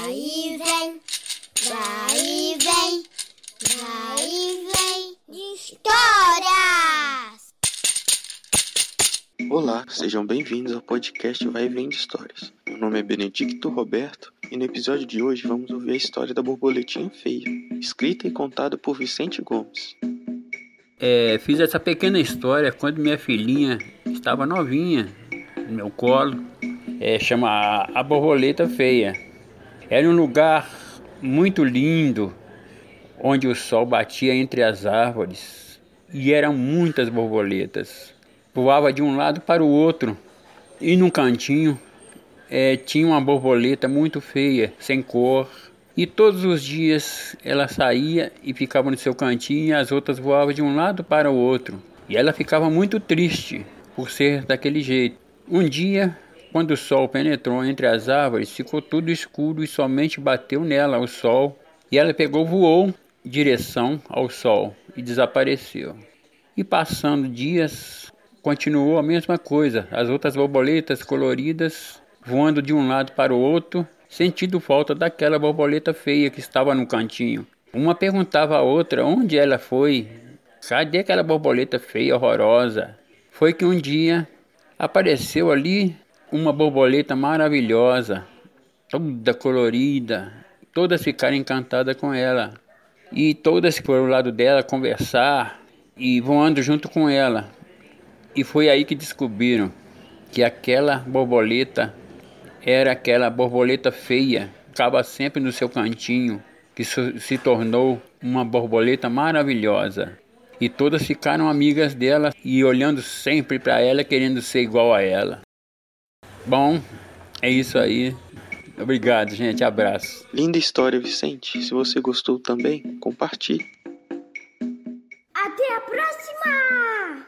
Vai e vem, vai e vem, vai e vem. Histórias! Olá, sejam bem-vindos ao podcast Vai e Vem de Histórias. Meu nome é Benedicto Roberto e no episódio de hoje vamos ouvir a história da borboletinha feia, escrita e contada por Vicente Gomes. É, fiz essa pequena história quando minha filhinha estava novinha no meu colo. É, chama a, a Borboleta Feia. Era um lugar muito lindo, onde o sol batia entre as árvores e eram muitas borboletas. Voava de um lado para o outro e num cantinho é, tinha uma borboleta muito feia, sem cor, e todos os dias ela saía e ficava no seu cantinho e as outras voavam de um lado para o outro. E ela ficava muito triste por ser daquele jeito. Um dia, quando o sol penetrou entre as árvores, ficou tudo escuro e somente bateu nela o sol. E ela pegou, voou em direção ao sol e desapareceu. E passando dias, continuou a mesma coisa. As outras borboletas coloridas voando de um lado para o outro sentindo falta daquela borboleta feia que estava no cantinho. Uma perguntava à outra onde ela foi. Cadê aquela borboleta feia, horrorosa? Foi que um dia apareceu ali uma borboleta maravilhosa, toda colorida. Todas ficaram encantadas com ela. E todas foram ao lado dela conversar e voando junto com ela. E foi aí que descobriram que aquela borboleta era aquela borboleta feia, ficava sempre no seu cantinho, que se tornou uma borboleta maravilhosa. E todas ficaram amigas dela e olhando sempre para ela, querendo ser igual a ela. Bom, é isso aí. Obrigado, gente. Abraço. Linda história, Vicente. Se você gostou também, compartilhe. Até a próxima!